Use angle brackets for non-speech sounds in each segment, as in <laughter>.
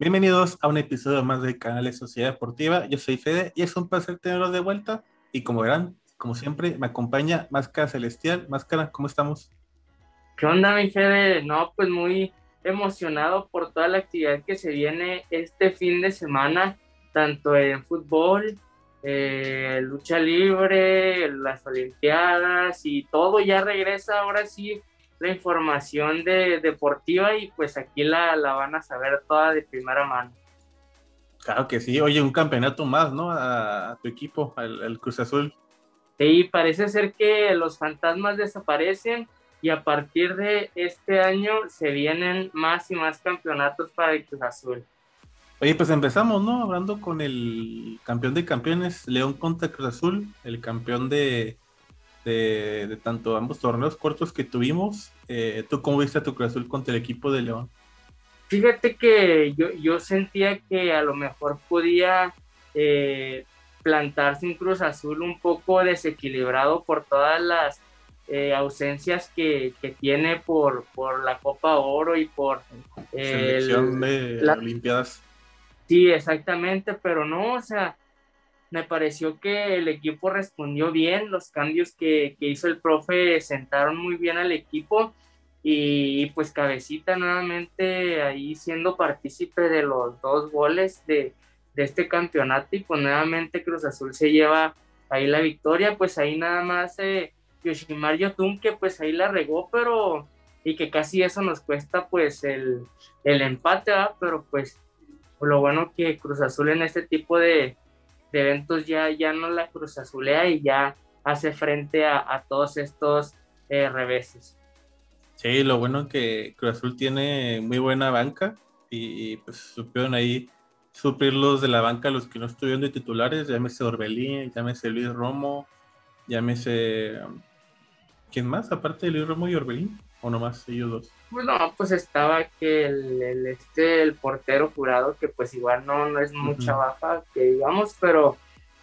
Bienvenidos a un episodio más del canal de Sociedad Deportiva. Yo soy Fede y es un placer tenerlos de vuelta. Y como verán, como siempre, me acompaña Máscara Celestial. Máscara, ¿cómo estamos? ¿Qué onda, mi Fede? No, pues muy emocionado por toda la actividad que se viene este fin de semana, tanto en fútbol, eh, lucha libre, las Olimpiadas y todo ya regresa ahora sí la información de, deportiva y pues aquí la, la van a saber toda de primera mano. Claro que sí, oye, un campeonato más, ¿no? A, tu equipo, al, Cruz Azul. Sí, parece ser que los fantasmas desaparecen y a partir de este año se vienen más y más campeonatos para el Cruz Azul. Oye, pues empezamos, ¿no? Hablando con el campeón de campeones, León contra Cruz Azul, el campeón de, de, tanto ambos torneos cortos que tuvimos. Eh, ¿Tú cómo viste a tu Cruz Azul contra el equipo de León? Fíjate que yo, yo sentía que a lo mejor podía eh, plantarse un Cruz Azul un poco desequilibrado por todas las eh, ausencias que, que, tiene por, por la Copa Oro y por Selección de las Olimpiadas. Sí, exactamente, pero no, o sea, me pareció que el equipo respondió bien, los cambios que, hizo el profe sentaron muy bien al equipo y pues Cabecita nuevamente ahí siendo partícipe de los dos goles de, este campeonato y pues nuevamente Cruz Azul se lleva ahí la victoria, pues ahí nada más eh, Yoshimar Yotun que pues ahí la regó, pero y que casi eso nos cuesta pues el, empate, pero pues lo bueno que Cruz Azul en este tipo de, de eventos ya, ya no la Cruz Azulea y ya hace frente a, todos estos eh, reveses. Sí, lo bueno es que Cruz Azul tiene muy buena banca y, pues supieron ahí suplirlos de la banca los que no estuvieron de titulares, llámese Orbelín, llámese Luis Romo, llámese... ¿Quién más aparte de Luis Romo y Orbelín? ¿O nomás ellos dos? Pues no, pues estaba que el, este, el portero jurado, que pues igual no, no es mucha baja, que digamos, pero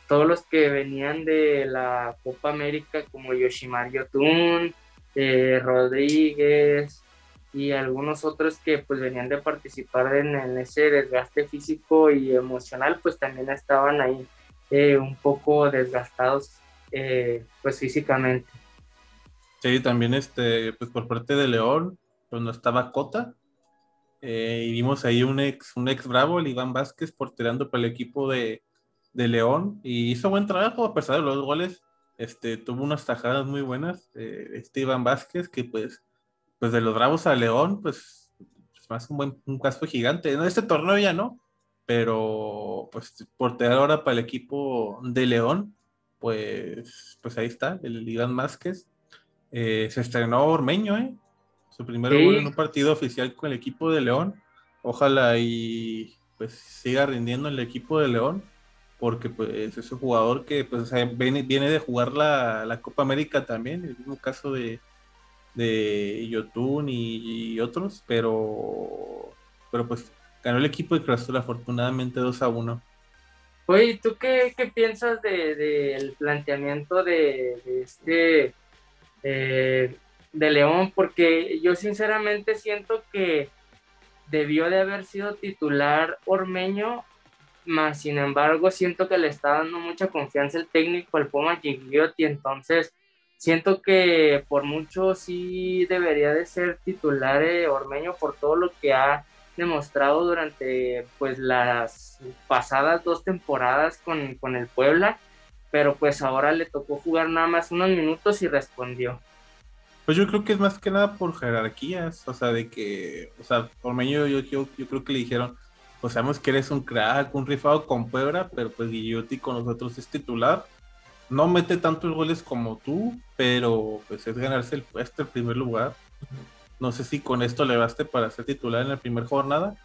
todos los que venían de la Copa América, como Yoshimar Yotun, eh, Rodríguez y algunos otros que pues venían de participar en, ese desgaste físico y emocional, pues también estaban ahí eh, un poco desgastados eh, pues físicamente. Sí, también este, pues por parte de León, cuando estaba Cota, eh, y vimos ahí un ex, un ex bravo, el Iván Vázquez, porterando para el equipo de, León, y hizo buen trabajo a pesar de los goles. Este, tuvo unas tajadas muy buenas, eh, este Iván Vázquez, que pues, pues de los bravos a León, pues, pues más un buen casco gigante. En este torneo ya no, pero pues portear ahora para el equipo de León, pues, pues ahí está, el Iván Vázquez. Eh, se estrenó Ormeño, ¿eh? Su primer gol en un partido oficial con el equipo de León. Ojalá y pues siga rindiendo el equipo de León, porque pues es un jugador que pues viene, de jugar la, Copa América también, el mismo caso de, de Yotun y, otros, pero, pero pues ganó el equipo de Cruz afortunadamente 2 a 1. Oye, ¿tú qué, piensas del de, planteamiento de, este eh, de León, porque yo sinceramente siento que debió de haber sido titular Ormeño, más sin embargo siento que le está dando mucha confianza el técnico al Poma Gigliotti, entonces siento que por mucho sí debería de ser titular eh, Ormeño por todo lo que ha demostrado durante pues las pasadas dos temporadas con, con el Puebla, pero pues ahora le tocó jugar nada más unos minutos y respondió. Pues yo creo que es más que nada por jerarquías, o sea, de que, o sea, por medio yo, yo, yo creo que le dijeron, pues sabemos que eres un crack, un rifado con Puebla, pero pues Guillotti con nosotros es titular. No mete tantos goles como tú, pero pues es ganarse el puesto, el primer lugar. No sé si con esto le baste para ser titular en la primera jornada,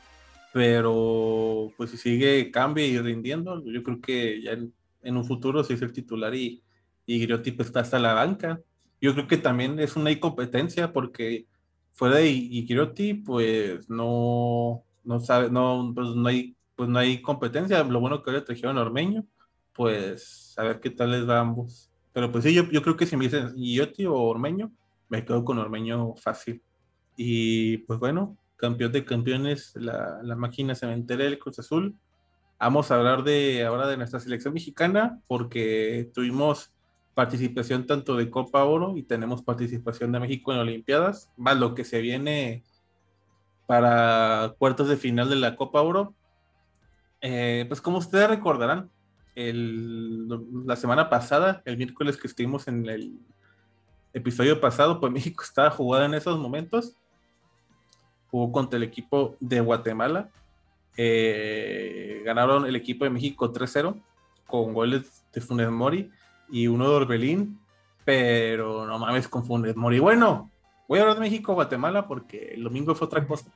pero pues si sigue, cambia y rindiendo, yo creo que ya en, un futuro sí es el titular y, y Guillotti pues está hasta la banca yo creo que también es una incompetencia porque fuera de Ikiroti, pues no, no sabe, no, pues no hay, pues no hay competencia. Lo bueno que ahora trajeron Ormeño, pues a ver qué tal les va a ambos. Pero pues sí, yo, yo creo que si me dicen Ikiroti o Ormeño, me quedo con Ormeño fácil. Y pues bueno, campeón de campeones, la, la máquina cementera del Cruz Azul. Vamos a hablar de ahora de nuestra selección mexicana porque tuvimos participación tanto de Copa Oro y tenemos participación de México en Olimpiadas, más lo que se viene para cuartos de final de la Copa Oro. Eh, pues como ustedes recordarán, la semana pasada, el miércoles que estuvimos en el episodio pasado, pues <laughs> México estaba jugando en esos momentos. Jugó contra el equipo de Guatemala. Eh, ganaron el equipo de México 3-0 con goles de Funes Mori y uno de Orbelín. Pero no mames con Funes Mori. Bueno, voy a hablar de México-Guatemala porque el domingo fue otra cosa.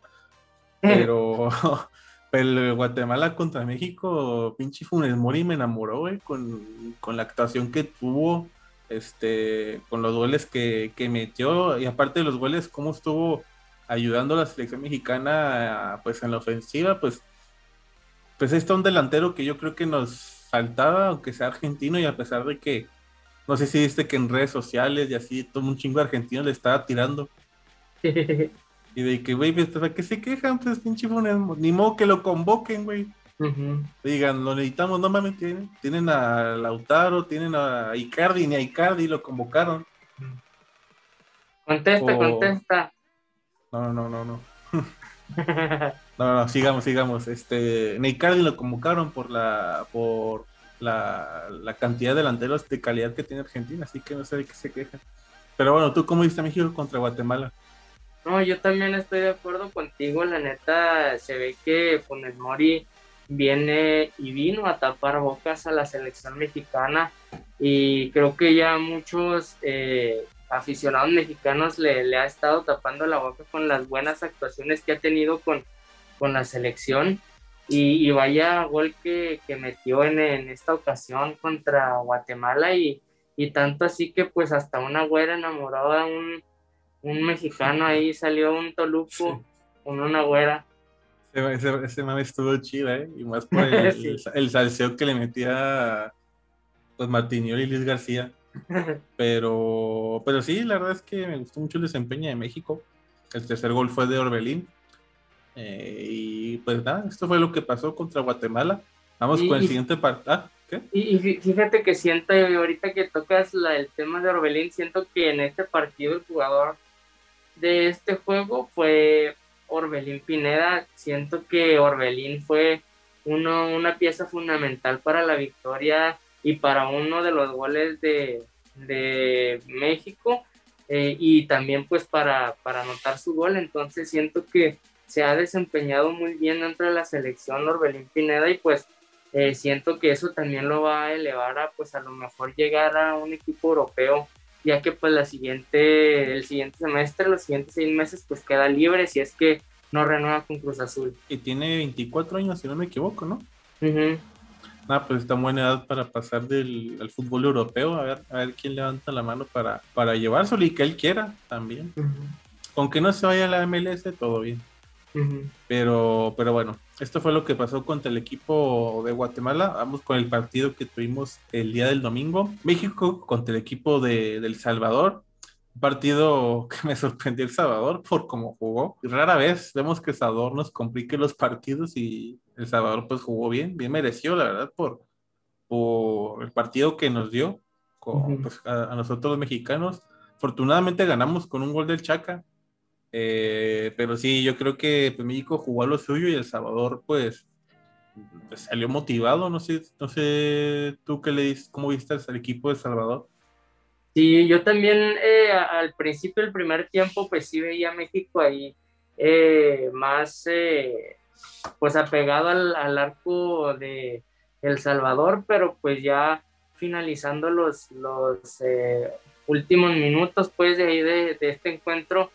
Pero <laughs> Pero Guatemala contra México, pinche Funes Mori me enamoró, güey, con, la actuación que tuvo, este, con los goles que, metió, y aparte de los goles, cómo estuvo ayudando a la selección mexicana, pues en la ofensiva, pues, pues está un delantero que yo creo que nos faltaba, aunque sea argentino, y a pesar de que, no sé si viste que en redes sociales y así, todo un chingo de argentinos le estaba tirando. <laughs> Y de que, güey, ¿para qué se quejan? Pues pinche Ni modo que lo convoquen, güey. Digan, lo necesitamos, no mames, tienen, tienen a Lautaro, tienen a Icardi, ni a Icardi lo convocaron. Contesta, contesta. No, no, no, no. <laughs> no, no, sigamos, sigamos. Este, Icardi lo convocaron por la, por la, la, cantidad de delanteros de calidad que tiene Argentina, así que no sé de qué se quejan. Pero bueno, ¿tú cómo viste a México contra Guatemala? No, yo también estoy de acuerdo contigo. La neta, se ve que Funes Mori viene y vino a tapar bocas a la selección mexicana y creo que ya muchos eh, aficionados mexicanos le, ha estado tapando la boca con las buenas actuaciones que ha tenido con, con la selección y, vaya gol que, metió en, esta ocasión contra Guatemala y, y tanto así que pues hasta una güera enamorada, un un mexicano ahí salió un toluco con una güera. Ese, ese, mame estuvo chido, ¿eh? Y más por <laughs> el, el, salseo que le metía pues y Luis García. <laughs> Pero, pero sí, la verdad es que me gustó mucho el desempeño de México. El tercer gol fue de Orbelín. Eh, y pues nada, esto fue lo que pasó contra Guatemala. Vamos con el siguiente partido. Ah, ¿qué? Y, fíjate que siento, ahorita que tocas la, el tema de Orbelín, siento que en este partido el jugador de este juego fue Orbelín Pineda. Siento que Orbelín fue uno, una pieza fundamental para la victoria y para uno de los goles de, México eh, y también pues para, para anotar su gol. Entonces siento que se ha desempeñado muy bien dentro de la selección Orbelín Pineda y pues eh, siento que eso también lo va a elevar a pues a lo mejor llegar a un equipo europeo ya que pues la siguiente, el siguiente semestre, los siguientes seis meses, pues queda libre si es que no renueva con Cruz Azul. Y tiene 24 años, si no me equivoco, ¿no? Ah, pues está buena edad para pasar del al fútbol europeo, a ver, a ver quién levanta la mano para, para llevárselo y que él quiera también. Aunque no se vaya a la MLS, todo bien. Pero, pero bueno, esto fue lo que pasó contra el equipo de Guatemala. Vamos con el partido que tuvimos el día del domingo. México contra el equipo de, El Salvador. Un partido <laughs> que me sorprendió El Salvador por cómo jugó. Rara vez vemos que Salvador nos complique los partidos y El Salvador pues jugó bien, bien mereció la verdad por, por el partido que nos dio con, pues, a, a nosotros los mexicanos. Afortunadamente ganamos con un gol del Chaca eh, pero sí, yo creo que pues, México jugó a lo suyo y El Salvador, pues, pues, salió motivado. No sé, no sé tú qué le dices, cómo viste al equipo de El Salvador. Sí, yo también eh, al principio del primer tiempo, pues sí veía a México ahí eh, más, pues apegado al, arco de El Salvador, pero pues ya finalizando los, los últimos minutos, pues de ahí de este encuentro,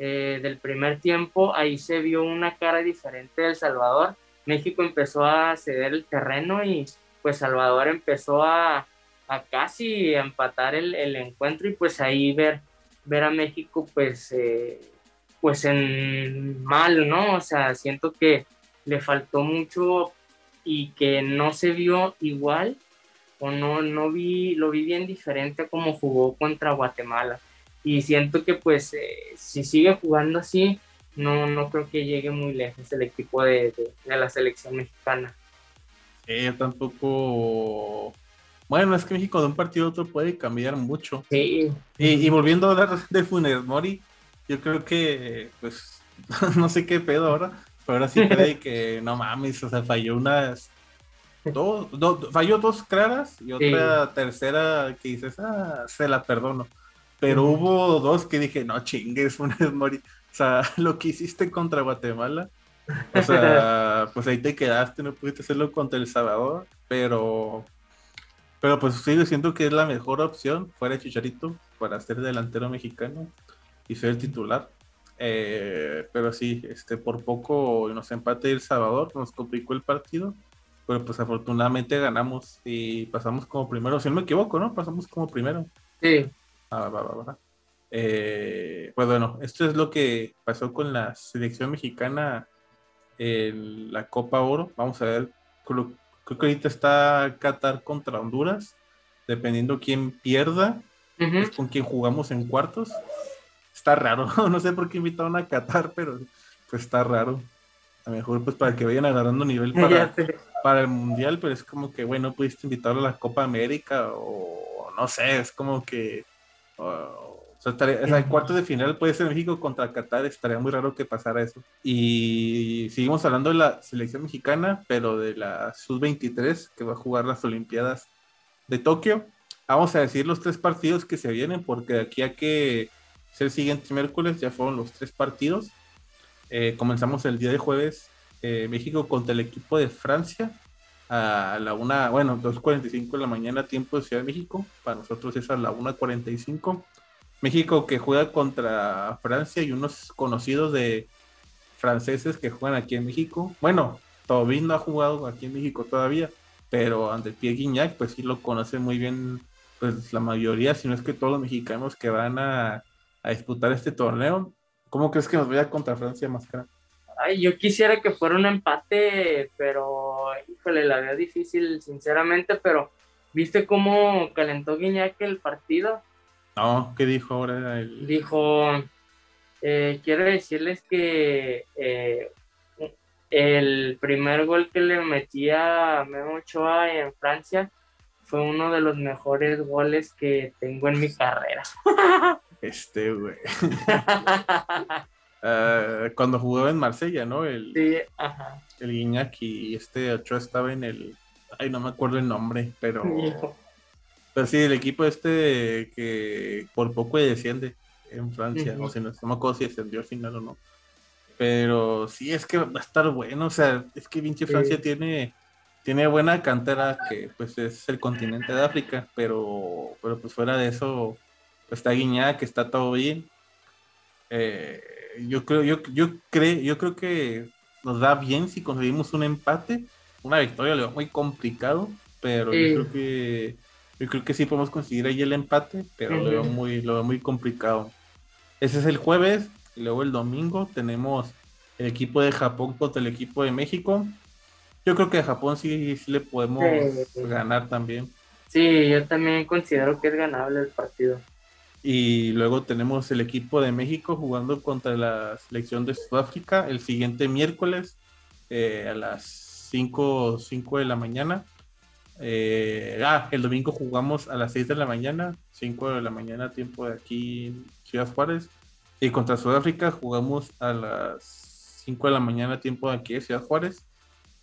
eh, del primer tiempo, ahí se vio una cara diferente del Salvador. México empezó a ceder el terreno y pues Salvador empezó a, a casi empatar el, el, encuentro y pues ahí ver, ver a México pues, eh, pues en mal, ¿no? O sea, siento que le faltó mucho y que no se vio igual o no, no vi, lo vi bien diferente a como jugó contra Guatemala y siento que pues eh, si sigue jugando así no, no creo que llegue muy lejos el equipo de, la selección mexicana. Eh, tampoco. Bueno, es que México de un partido a otro puede cambiar mucho. Sí. Y, volviendo a hablar de Funes Mori, yo creo que, pues, <laughs> no sé qué pedo ahora, pero ahora sí cree que no mames, o sea, falló unas. Dos, falló dos claras y otra tercera que dices, ah, se la perdono. Pero hubo dos que dije, no chingues, <laughs> Funes Mori. O sea, <laughs> lo que hiciste contra Guatemala, o sea, pues ahí te quedaste, no pudiste hacerlo contra El Salvador, pero, pero pues sigo diciendo que es la mejor opción fuera Chicharito para ser delantero mexicano y ser el titular. Eh, pero sí, este, por poco nos empate El Salvador, nos complicó el partido, pero pues afortunadamente ganamos y pasamos como primero, si no me equivoco, ¿no? Pasamos como primero. Sí. Ah, va, va, va. Eh, pues bueno, esto es lo que pasó con la selección mexicana en la Copa Oro. Vamos a ver, creo, que ahorita está Qatar contra Honduras, dependiendo quién pierda, es con quién jugamos en cuartos. Está raro, <laughs> no sé por qué invitaron a Qatar, pero pues está raro. A lo mejor pues para que vayan agarrando nivel para, para el Mundial, pero es como que, bueno, pudiste invitarlo a la Copa América o no sé, es como que... O sea, el cuarto de final puede ser México contra Qatar, estaría muy raro que pasara eso. Y seguimos hablando de la selección mexicana, pero de la Sub-23, que va a jugar las Olimpiadas de Tokio. Vamos a decir los tres partidos que se vienen, porque de aquí a que sea el siguiente miércoles ya fueron los tres partidos. Eh, comenzamos el día de jueves, eh, México contra el equipo de Francia a la una, bueno, 2.45 de la mañana, tiempo de Ciudad de México. Para nosotros es a la 1.45. México que juega contra Francia y unos conocidos de franceses que juegan aquí en México. Bueno, Tobin no ha jugado aquí en México todavía, pero ante Pierre Guignac, pues sí lo conoce muy bien, pues la mayoría, si no es que todos los mexicanos que van a, disputar este torneo. ¿Cómo crees que nos vaya contra Francia, Máscara? Ay, yo quisiera que fuera un empate, pero híjole, la veo difícil, sinceramente, pero ¿viste cómo calentó Guiñac el partido? No, ¿qué dijo ahora? Dijo, eh, quiero decirles que eh, el primer gol que le metía a Memo Ochoa en Francia fue uno de los mejores goles que tengo en mi carrera. <laughs> Este, güey. Ah, <laughs> cuando jugó en Marsella, ¿no? El, sí, ajá. El Guiñac y este Ochoa estaba en el... Ay, no me acuerdo el nombre, pero... Pero sí, el equipo este que por poco desciende en Francia, o sea, no, me acuerdo si descendió al final o no. Pero sí, es que va a estar bueno, o sea, es que Vinci Francia tiene, tiene buena cantera, que pues es el continente de África, pero, pero pues fuera de eso, está Guiñada, que está todo bien. Eh, yo creo, yo, yo creo, yo creo que nos da bien si conseguimos un empate, una victoria lo muy complicado, pero yo creo que yo creo que sí podemos conseguir ahí el empate, pero lo, veo muy, lo veo muy complicado. Ese es el jueves, y luego el domingo tenemos el equipo de Japón contra el equipo de México. Yo creo que a Japón sí, sí le podemos ganar también. Sí, yo también considero que es ganable el partido. Y luego tenemos el equipo de México jugando contra la selección de Sudáfrica el siguiente miércoles eh, a las 5, 5 de la mañana. Eh, ah, el domingo jugamos a las 6 de la mañana, 5 de la mañana, tiempo de aquí en Ciudad Juárez. Y contra Sudáfrica jugamos a las 5 de la mañana, tiempo de aquí en Ciudad Juárez.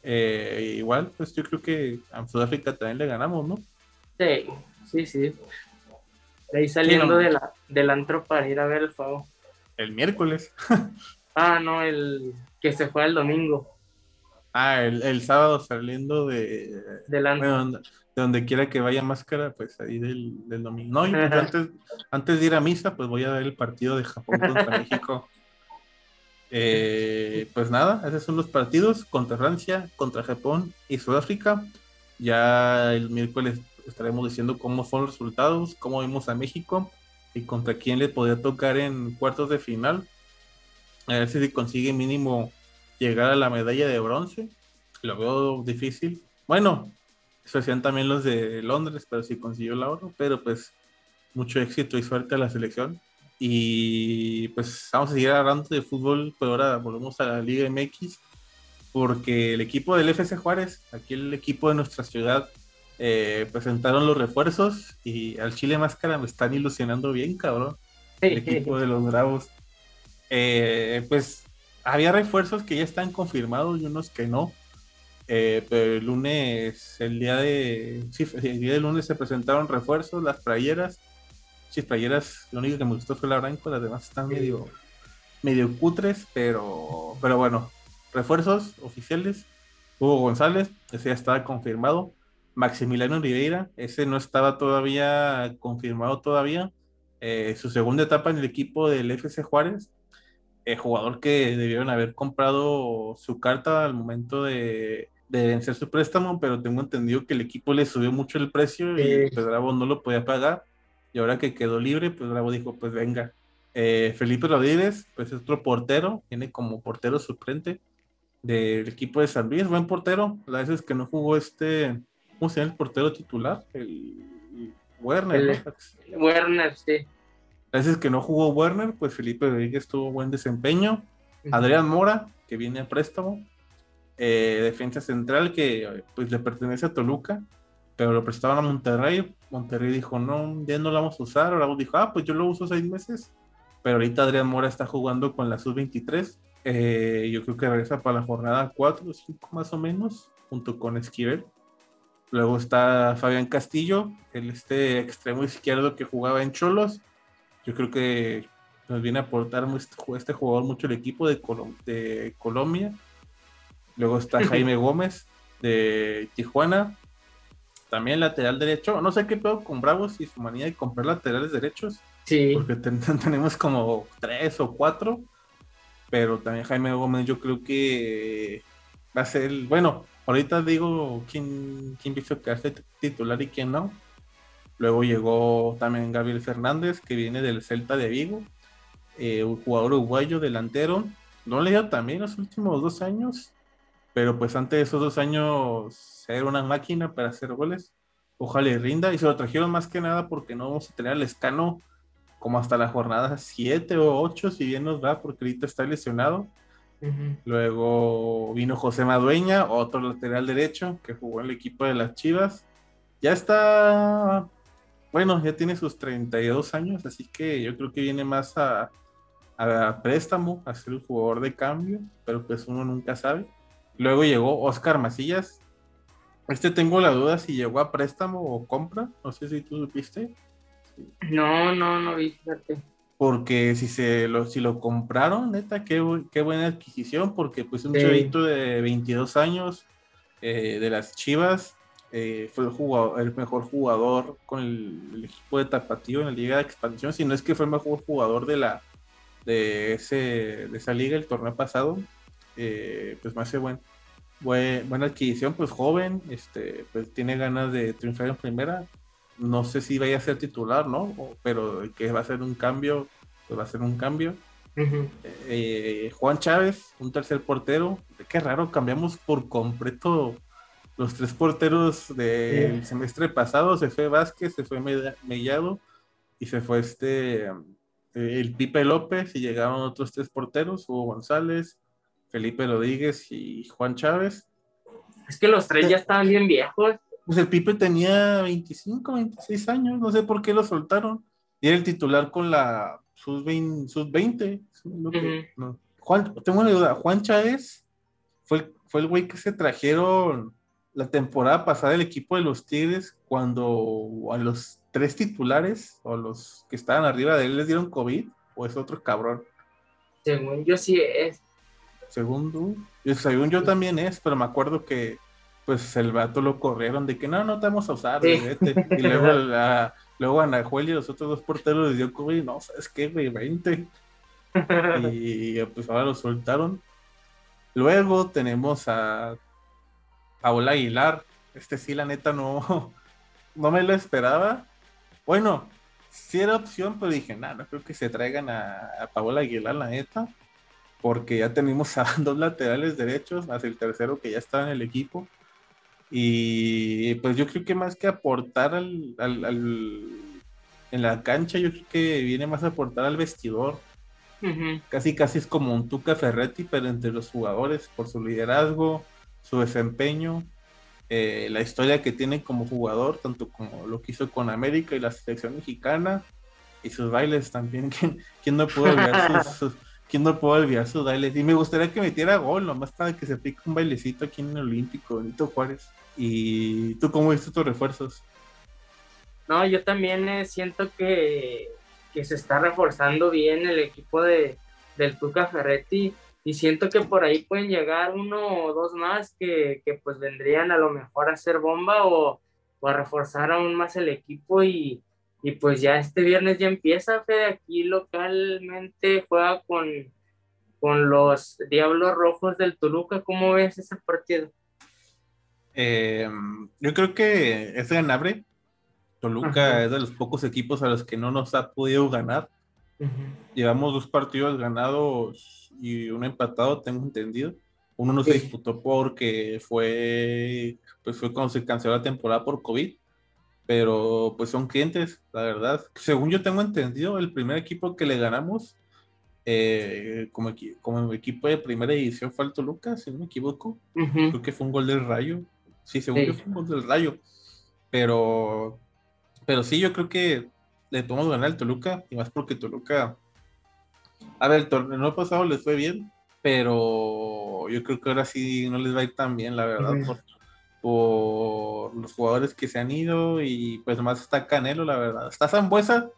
Eh, igual, pues yo creo que a Sudáfrica también le ganamos, ¿no? Sí, sí, sí. Ahí saliendo de la, del antro para ir a ver el fuego. El miércoles. <laughs> ah, no, el que se fue el domingo. Ah, el, sábado saliendo de, de donde quiera que vaya máscara, pues ahí del, domingo. No, pues <laughs> antes, antes de ir a misa, pues voy a ver el partido de Japón contra <laughs> México. Eh, pues nada, esos son los partidos contra Francia, contra Japón y Sudáfrica. Ya el miércoles estaremos diciendo cómo fueron los resultados, cómo vimos a México y contra quién le podría tocar en cuartos de final. A ver si consigue mínimo llegar a la medalla de bronce. Lo veo difícil. Bueno, eso hacían también los de Londres, pero sí consiguió la oro. Pero pues mucho éxito y suerte a la selección. Y pues vamos a seguir hablando de fútbol, pero ahora volvemos a la Liga MX, porque el equipo del FC Juárez, aquí el equipo de nuestra ciudad, eh, presentaron los refuerzos y al Chile Máscara me están ilusionando bien, cabrón. El equipo de los Bravos. Eh, pues había refuerzos que ya están confirmados y unos que no. Eh, pero el lunes, el día de. Sí, el día de lunes se presentaron refuerzos, las playeras. Sí, playeras, lo único que me gustó fue la blanca, las demás están medio, medio cutres, pero, pero bueno, refuerzos oficiales. Hugo González, ese ya estaba confirmado. Maximiliano Oliveira, ese no estaba todavía confirmado todavía. Eh, su segunda etapa en el equipo del FC Juárez, el jugador que debieron haber comprado su carta al momento de, de vencer su préstamo, pero tengo entendido que el equipo le subió mucho el precio y pues Bravo no lo podía pagar. Y ahora que quedó libre, pues Bravo dijo, pues venga. Eh, Felipe Rodríguez, pues es otro portero, tiene como portero suplente del equipo de San Luis, buen portero. Las veces que no jugó este, ¿cómo se llama el portero titular? El Werner. Werner, sí. Veces que no jugó Werner, pues Felipe Rodríguez tuvo buen desempeño. Adrián Mora, que viene a préstamo. Eh, defensa central que pues le pertenece a Toluca, pero lo prestaban a Monterrey. Monterrey dijo, no, ya no lo vamos a usar. Ahora dijo, ah, pues yo lo uso seis meses. Pero ahorita Adrián Mora está jugando con la sub-23. Eh, yo creo que regresa para la jornada 4 o 5 más o menos, junto con Esquivel. Luego está Fabián Castillo, el este extremo izquierdo que jugaba en Cholos. Yo creo que nos viene a aportar este, este jugador mucho el equipo de, de Colombia. Luego está Jaime Gómez de Tijuana. También lateral derecho. No sé qué pedo con Bravos y su manía de comprar laterales derechos. Sí. Porque <laughs> tenemos como tres o cuatro. Pero también Jaime Gómez yo creo que va a ser, bueno, ahorita digo quién, quién que quedarse titular y quién no. Luego llegó también Gabriel Fernández, que viene del Celta de Vigo, eh, un jugador uruguayo delantero. No le dio también los últimos dos años, pero pues antes de esos dos años era una máquina para hacer goles. Ojalá y rinda. Y se lo trajeron más que nada porque no vamos a tener al escano como hasta la jornada 7 o 8, si bien nos va, porque ahorita está lesionado. Luego vino José Madueña, otro lateral derecho que jugó en el equipo de las Chivas. Ya está, bueno, ya tiene sus 32 años, así que yo creo que viene más a, a préstamo, a ser un jugador de cambio, pero pues uno nunca sabe. Luego llegó Oscar Macías. Este tengo la duda si llegó a préstamo o compra. No sé si tú supiste. No, no, no vi, fíjate. Porque si se lo, si lo compraron, neta, qué, qué buena adquisición, porque pues un chavito de 22 años eh, de las Chivas eh, fue el, jugador, el mejor jugador con el, equipo de Tapatío en la Liga de Expansión, si no es que fue el mejor jugador de la de, ese, de esa liga el torneo pasado. Eh, pues me hace buen, buena adquisición, pues joven, este, pues tiene ganas de triunfar en primera. No sé si vaya a ser titular, ¿no? pero que va a ser un cambio, pues va a ser un cambio. Eh, Juan Chávez, un tercer portero. Qué raro, cambiamos por completo los tres porteros del semestre pasado. Se fue Vázquez, se fue Mellado y se fue este el Pipe López y llegaron otros tres porteros, Hugo González, Felipe Rodríguez y Juan Chávez. Es que los tres ya estaban bien viejos. Pues el Pipe tenía 25, 26 años, no sé por qué lo soltaron. Y era el titular con la sub-20. Juan, tengo una duda, Juan Chávez fue, fue el güey que se trajeron la temporada pasada el equipo de los Tigres cuando a los tres titulares o los que estaban arriba de él les dieron COVID o es otro cabrón. Según yo sí es. Segundo, según yo también es, pero me acuerdo que pues el vato lo corrieron de que no, no te vamos a usar, Y <laughs> luego, la, luego a Nahuel y los otros dos porteros les dio COVID, no, ¿sabes qué, güey? 20. <laughs> y pues ahora lo soltaron. Luego tenemos a Paola Aguilar. Este sí, la neta, no, <laughs> no me lo esperaba. Bueno, sí era opción, pero dije, nada, no creo que se traigan a, a Paola Aguilar, la neta porque ya tenemos a dos laterales derechos, más el tercero que ya estaba en el equipo. Y pues yo creo que más que aportar al, en la cancha yo creo que viene más a aportar al vestidor. Casi casi es como un Tuca Ferretti, pero entre los jugadores, por su liderazgo, su desempeño, eh, la historia que tiene como jugador, tanto como lo que hizo con América y la selección mexicana, y sus bailes también. <laughs> ¿Quién, no puede olvidar <laughs> sus, ¿quién no puede olvidar sus bailes? Y me gustaría que metiera gol, nomás para que se aplique un bailecito aquí en el Olímpico, Benito Juárez. ¿Y tú cómo viste tus refuerzos? No, yo también eh, siento que, se está reforzando bien el equipo de, del Tuca Ferretti y siento que por ahí pueden llegar uno o dos más que, pues vendrían a lo mejor a hacer bomba o, a reforzar aún más el equipo y, pues ya este viernes ya empieza, Fede, aquí localmente juega con, con los Diablos Rojos del Toluca, ¿cómo ves ese partido? Eh, yo creo que es ganable, Toluca es de los pocos equipos a los que no nos ha podido ganar. Llevamos dos partidos ganados y uno empatado, tengo entendido. Uno no se disputó porque fue, pues fue cuando se canceló la temporada por COVID, pero pues son clientes, la verdad. Según yo tengo entendido, el primer equipo que le ganamos eh, como, como equipo de primera edición fue el Toluca, si no me equivoco. Creo que fue un gol del Rayo. Sí, según yo fue un gol del Rayo. Pero pero sí, yo creo que le podemos ganar al Toluca, y más porque Toluca. A ver, el torneo pasado les fue bien, pero yo creo que ahora sí no les va a ir tan bien, la verdad, por, los jugadores que se han ido y pues más está Canelo, la verdad. Está Zambuesa,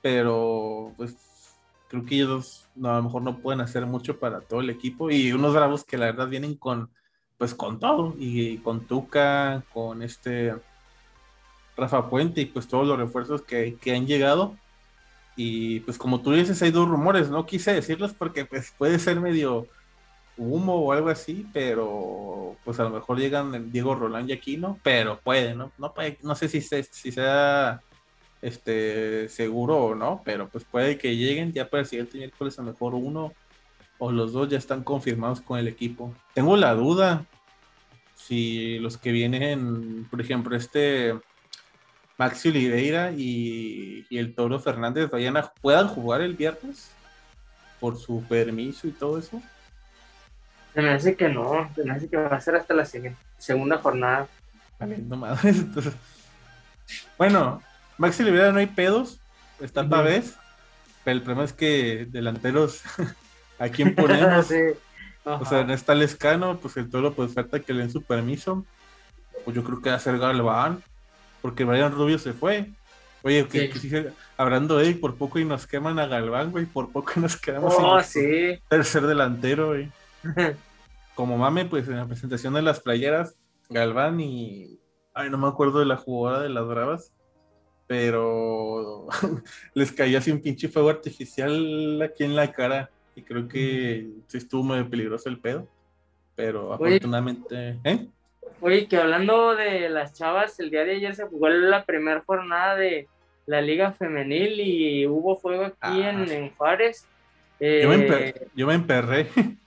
pero pues creo que ellos a lo mejor no pueden hacer mucho para todo el equipo y unos bravos que la verdad vienen con pues con todo y con Tuca, con este Rafa Puente y pues todos los refuerzos que, han llegado. Y pues como tú dices, hay dos rumores, no quise decirlos porque pues puede ser medio humo o algo así, pero pues a lo mejor llegan Diego Roland y Aquino, pero puede, ¿no? No, no sé si, sea este seguro o no, pero pues puede que lleguen ya para el siguiente miércoles a lo mejor uno o los dos ya están confirmados con el equipo. Tengo la duda si los que vienen, por ejemplo, este Maxi Oliveira y, el Toro Fernández vayan puedan jugar el viernes por su permiso y todo eso? Se me hace que no, se me hace que va a ser hasta la segunda jornada. <laughs> bueno, Maxi Oliveira no hay pedos, está para vez, pero el problema es que delanteros, <laughs> ¿a quién ponemos? <laughs> O sea, no está Lescano, pues el Toro pues falta que le den su permiso. Pues yo creo que va a ser Galván porque Brian Rubio se fue. Oye, que, hablando de él, por poco y nos queman a Galván, güey, por poco y nos quedamos oh, sí. tercer delantero, güey. Como mame, pues en la presentación de las playeras, Galván y. Ay, no me acuerdo de la jugada de las bravas, pero <laughs> les caía así un pinche fuego artificial aquí en la cara. Y creo que sí estuvo muy peligroso el pedo. Pero afortunadamente. ¿Eh? Oye, que hablando de las chavas, el día de ayer se jugó la primera jornada de la Liga Femenil y hubo fuego aquí en, ah. en, Juárez. yo, me eh, yo, me emperré. <laughs>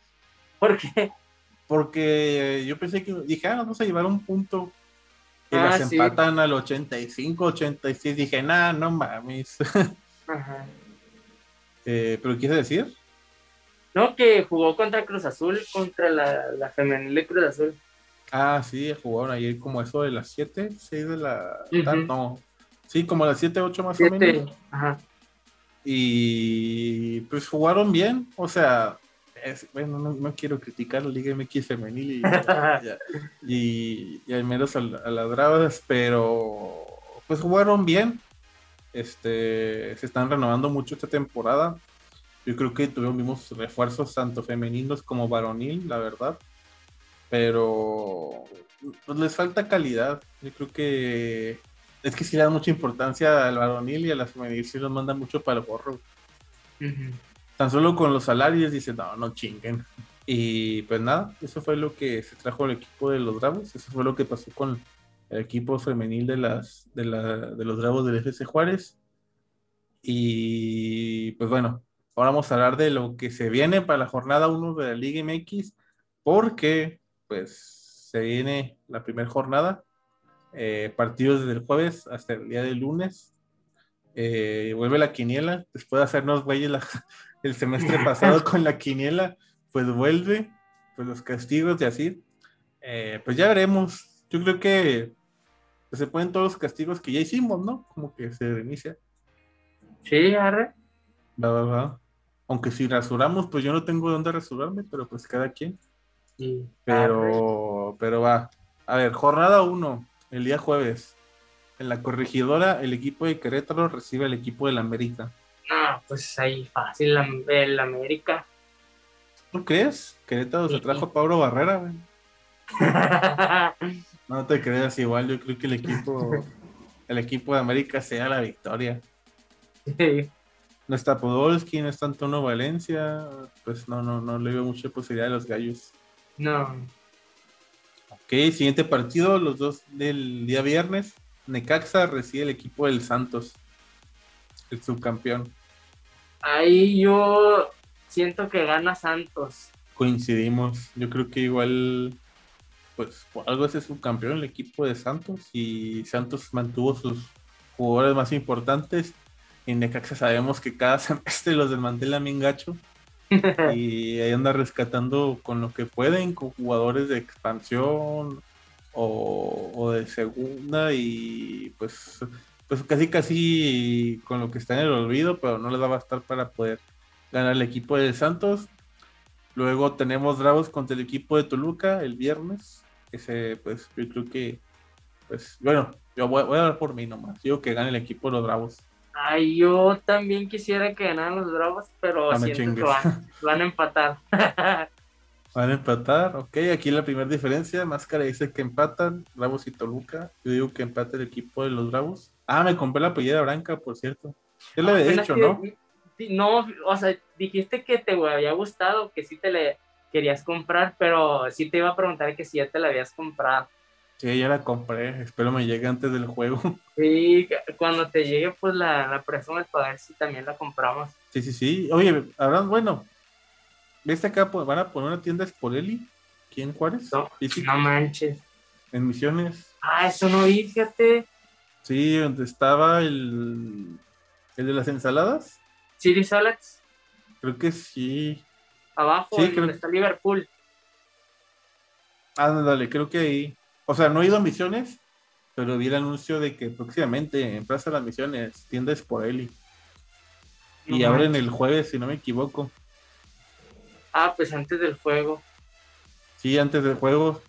<laughs> ¿Por qué? Porque yo pensé que dije, ah, vamos a llevar un punto. Y las ah, empatan al 85, 86. Dije, nada, no mames. <laughs> Ajá. Eh, ¿Pero qué decir? No, que jugó contra Cruz Azul, contra la, la femenil de Cruz Azul. Ah, sí, jugaron ayer como eso de las 7, 6 de la No, sí, como a las 7, 8 más o menos. Ajá. Y pues jugaron bien, o sea, bueno, no, quiero criticar la Liga MX femenil <laughs> y, y, al menos a, las bravas, pero pues jugaron bien. Este, se están renovando mucho esta temporada. Yo creo que tuvimos refuerzos tanto femeninos como varonil, la verdad pero pues, les falta calidad. Yo creo que es que si le dan mucha importancia al varonil y a la femenil, si los mandan mucho para el borro. Tan solo con los salarios dicen, no, no chinguen. Y pues nada, eso fue lo que se trajo al equipo de los Bravos, eso fue lo que pasó con el equipo femenil de, las, de, de los Bravos del FC Juárez. Y pues bueno, ahora vamos a hablar de lo que se viene para la jornada 1 de la Liga MX, porque pues se viene la primera jornada, eh, partidos desde el jueves hasta el día de lunes. Eh, vuelve la quiniela, después de hacernos güeyes el semestre pasado con la quiniela, pues vuelve, pues los castigos y así. Eh, pues ya veremos. Yo creo que pues, se ponen todos los castigos que ya hicimos, ¿no? Como que se reinicia. Sí, arre. Va, va, va. Aunque si rasuramos, pues yo no tengo dónde rasurarme, pero pues cada quien. Sí, pero, pero va. A ver, jornada 1, el día jueves. En la corregidora, el equipo de Querétaro recibe al equipo del América. No, pues ahí fácil, el América. ¿Tú crees? Querétaro se trajo a Pablo Barrera, güey. <laughs> no te creas igual, yo creo que el equipo, <laughs> el equipo de América sea la victoria. No está Podolski, no está Antonio Valencia, pues no, no, no le veo mucha posibilidad a los gallos. No. Ok, siguiente partido, los dos del día viernes. Necaxa recibe el equipo del Santos, el subcampeón. Ahí yo siento que gana Santos. Coincidimos, yo creo que igual, pues por algo es subcampeón el equipo de Santos y Santos mantuvo sus jugadores más importantes. En Necaxa sabemos que cada <laughs> semestre los desmantela bien gacho. <laughs> y ahí anda rescatando con lo que pueden, con jugadores de expansión o, de segunda y pues, pues casi casi con lo que está en el olvido, pero no les va a bastar para poder ganar el equipo de Santos. Luego tenemos Bravos contra el equipo de Toluca el viernes. Ese, pues, yo creo que, pues, bueno, yo voy, a hablar por mí nomás. Digo que gane el equipo de los Bravos. Ay, yo también quisiera que ganaran los Bravos, pero siento que van a empatar. <laughs> Van a empatar, ok. Aquí la primera diferencia, Máscara dice que empatan Bravos y Toluca. Yo digo que empate el equipo de los Bravos. Ah, me compré la playera blanca, por cierto. Yo le había dicho, ¿no? No, o sea, dijiste que te había gustado, que sí te le querías comprar, pero sí te iba a preguntar que si ya te la habías comprado. Sí, ya la compré. Espero me llegue antes del juego. <laughs> Sí, cuando te llegue, pues la, la presumes para ver si también la compramos. Sí, sí, sí. Oye, ahora, bueno, ¿Viste acá? Van a poner una tienda Sporelli aquí en Juárez. No, no manches. En Misiones. Ah, eso no vi, fíjate. Sí, donde estaba el, el de las ensaladas. City Salads. Creo que sí. Abajo, sí, donde está Liverpool. Ah, dale, creo que ahí. O sea, no he ido a Misiones, pero vi el anuncio de que próximamente en Plaza de las Misiones, tienda Sporelli. y abren el jueves, si no me equivoco. Ah, pues antes del juego. Sí, antes del juego.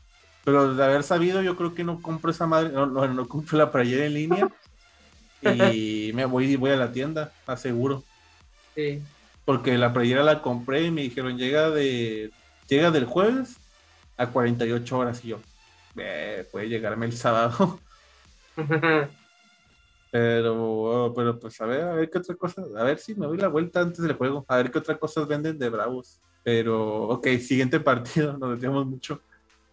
Pero de haber sabido, yo creo que no compro esa madre, no, no, no compro la playera en línea. y <laughs> me voy, voy a la tienda, aseguro. Sí. Porque la playera la compré y me dijeron, llega de llega del jueves a 48 horas. Y yo, eh, puede llegarme el sábado. <laughs> pero, pero pues a ver, a ver qué otra cosa, a ver si me doy la vuelta antes del juego, a ver qué otra cosas venden de Bravos. Pero, ok, siguiente partido, <laughs> nos metemos mucho.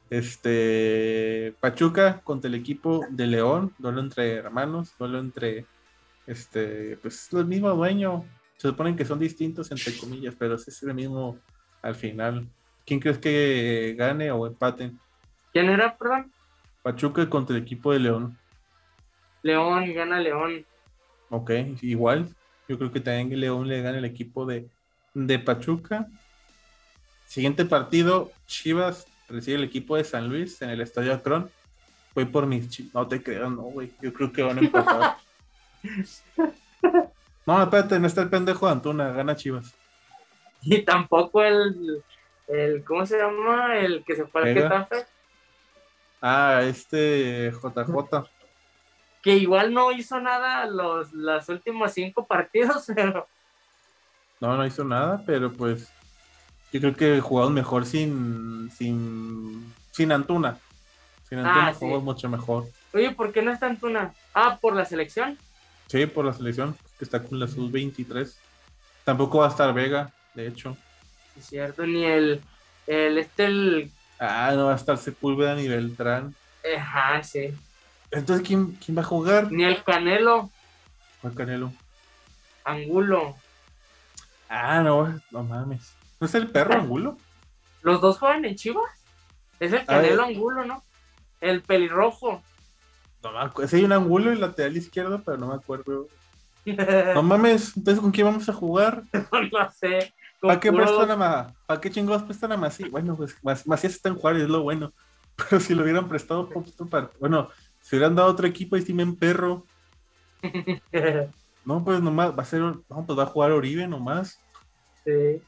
Este, Pachuca contra el equipo de León, duelo entre hermanos, duelo entre, este, pues los mismos dueños. Se suponen que son distintos, entre comillas, pero es el mismo al final. ¿Quién crees que gane o empaten? ¿Quién era, perdón? Pachuca contra el equipo de León. León, gana León. Ok, igual. Yo creo que también León le gana el equipo de, de Pachuca. Siguiente partido, Chivas recibe el equipo de San Luis en el Estadio Akron. Voy por mis. No te creo, no, güey. Yo creo que van a empatar. <laughs> no, espérate, no está el pendejo de Antuna, gana Chivas. <laughs> Y tampoco el, el ¿cómo se llama? El que se fue al Getafe. Ah, este JJ. Que igual no hizo nada los, los últimos cinco partidos, <laughs> pero. No, no hizo nada, pero pues yo creo que jugamos mejor sin, sin, sin Antuna. Sin Antuna ah, jugamos mucho mejor. Oye, ¿por qué no está Antuna? Ah, ¿por la selección? Sí, por la selección, que está con la sub-23. Tampoco va a estar Vega, de hecho. Es cierto, ni el, el este, el... Ah, no va a estar Sepúlveda ni Beltrán. Ajá, sí. Entonces, ¿quién, ¿quién va a jugar? Ni el Canelo. ¿Cuál Canelo? Angulo. Ah, no, no mames. ¿No es el perro Angulo? Los dos juegan en Chivas. Es el Canelo Angulo, ¿no? El pelirrojo. No me acuerdo. Sí, hay un Angulo en lateral izquierdo, pero no me acuerdo. No mames, entonces ¿con quién vamos a jugar? <laughs> no sé. con ¿Para qué puro- prestan a ¿Para qué chingados prestan a Macías? Bueno, pues Mac- Macías está en Juárez, es lo bueno. <laughs> Pero si lo hubieran prestado un poquito para. Bueno, si hubieran dado otro equipo y sí me emperro. <laughs> No, pues nomás va a ser. No, pues va a jugar Oribe nomás. sí.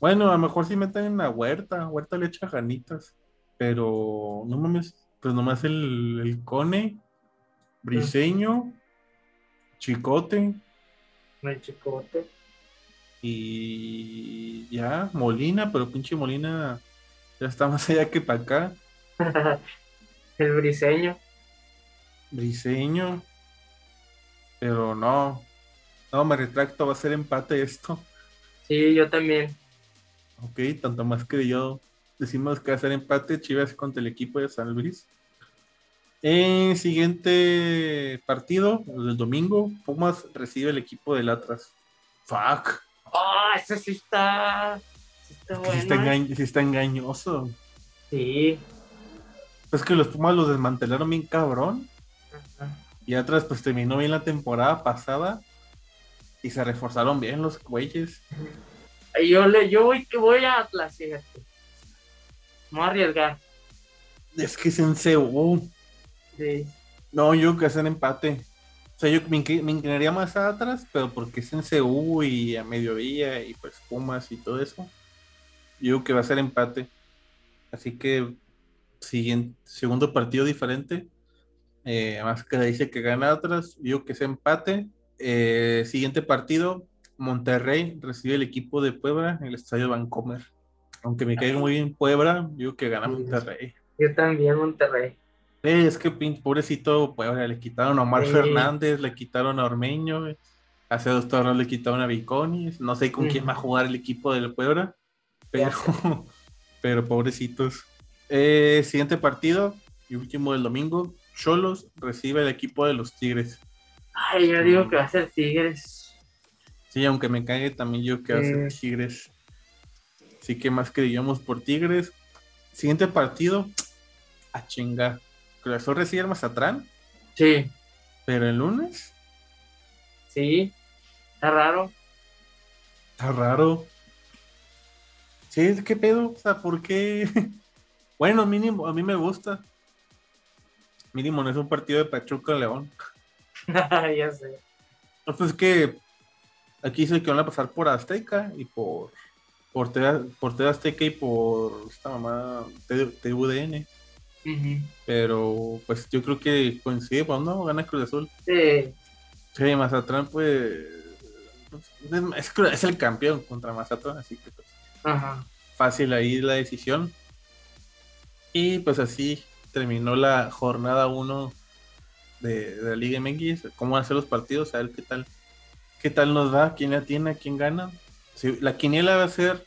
Bueno, a lo mejor sí meten en la huerta. Huerta le echa ganitas. Pero no mames, pues nomás el, el Cone, Briseño, Chicote No hay chicote. y ya, Molina, pero pinche Molina ya está más allá que para acá. <laughs> el briseño. Briseño, pero no, no, me retracto, va a ser empate esto. Sí, yo también. Ok, tanto más que yo decimos que ser empate Chivas contra el equipo de San Luis. Eh, siguiente partido, el del domingo, Pumas recibe el equipo del Atlas. Fuck, Oh, ese sí está. Sí está que sí está, bueno. sí está engañoso. Sí. Es que los Pumas los desmantelaron bien cabrón. Y Atlas pues terminó bien la temporada pasada. Y se reforzaron bien los güeyes. <laughs> Yo, le, yo voy, que voy a Atlas, fíjate. Vamos a arriesgar. Es que es en CU. Sí. No, yo creo que hacen empate. O sea, yo me, me inclinaría más a Atlas, pero porque es en CU y a mediodía y pues Pumas y todo eso. Yo creo que va a ser empate. Así que siguiente, segundo partido diferente. Eh, más que dice que gana Atlas. Yo creo que es empate. Eh, siguiente partido, Monterrey recibe el equipo de Puebla en el estadio Vancomer. Aunque me caiga muy bien Puebla, yo creo que gana Monterrey. Yo también, Monterrey. Eh, es que pobrecito Puebla, le quitaron a Omar Sí. Fernández, le quitaron a Ormeño, güey. hace dos torneos le quitaron a Viconis, no sé con quién va a jugar el equipo del Puebla, pero, <laughs> pero pobrecitos. Eh, siguiente partido y último del domingo, Cholos recibe el equipo de los Tigres. Ay, yo digo que va a ser Tigres. Sí, aunque me cague también yo que hace Sí. Tigres. Así que más que digamos por Tigres. Siguiente partido, a chingar. Cruz Azul recibe el Mazatlán, Sí, pero el lunes sí. Está raro. Está raro. Sí, ¿qué pedo? O sea, ¿por qué? <laughs> Bueno, mínimo, a mí me gusta. Mínimo, no es un partido de Pachuca León. <laughs> ya sé. No, Pues es que aquí dice que van a pasar por Azteca y por por TV, por TV Azteca y por esta mamá TVDN. Ujú. Pero pues yo creo que coincide, pues no, gana Cruz Azul. Sí. Sí, Mazatlán, pues. pues, es, es- es el campeón contra Mazatlán, así que pues, Ajá. fácil ahí la decisión. Y pues así terminó la jornada 1 de, de la Liga MX. ¿Cómo van a ser los partidos? A ver qué tal, qué tal nos va, quién la tiene, quién gana. La quiniela va a ser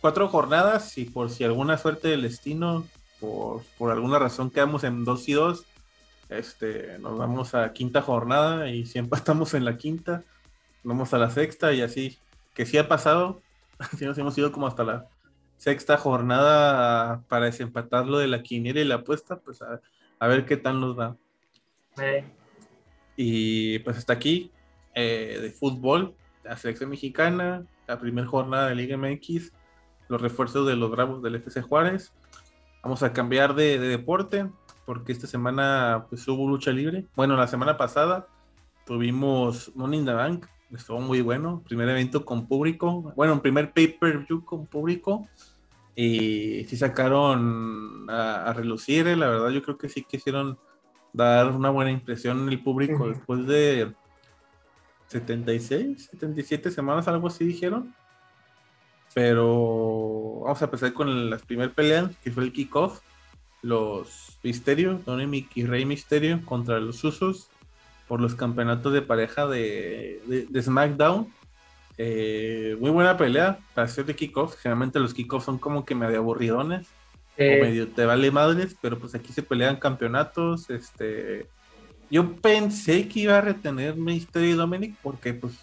cuatro jornadas y por si alguna suerte del destino, por, por alguna razón quedamos en 2 y 2, este, nos vamos a quinta jornada y si empatamos en la quinta, vamos a la sexta y así, que sí ha pasado, <laughs> sí nos hemos ido como hasta la sexta jornada para desempatar lo de la quiniela y la apuesta, pues a, a ver qué tal nos va. Eh, Y pues hasta aquí eh, de fútbol, la selección mexicana, la primera jornada de Liga MX, los refuerzos de los Bravos del FC Juárez. Vamos a cambiar de, de deporte porque esta semana pues hubo lucha libre. Bueno, la semana pasada tuvimos Money in the Bank, estuvo muy bueno, primer evento con público, bueno, primer pay-per-view con público y sí sacaron a, a relucir, eh, la verdad yo creo que sí quisieron dar una buena impresión en el público después de 76, 77 semanas, algo así dijeron. Pero vamos a empezar con las primeras peleas, que fue el kickoff. Los Misterio, Dominic y Rey Misterio contra los Usos por los campeonatos de pareja de, de- de SmackDown. Eh, muy buena pelea para hacer de kickoff. Generalmente los kickoffs son como que medio aburridones o eh, medio te vale madres, pero pues aquí se pelean campeonatos. Este, yo pensé que iba a retener Mysterio y Dominic porque pues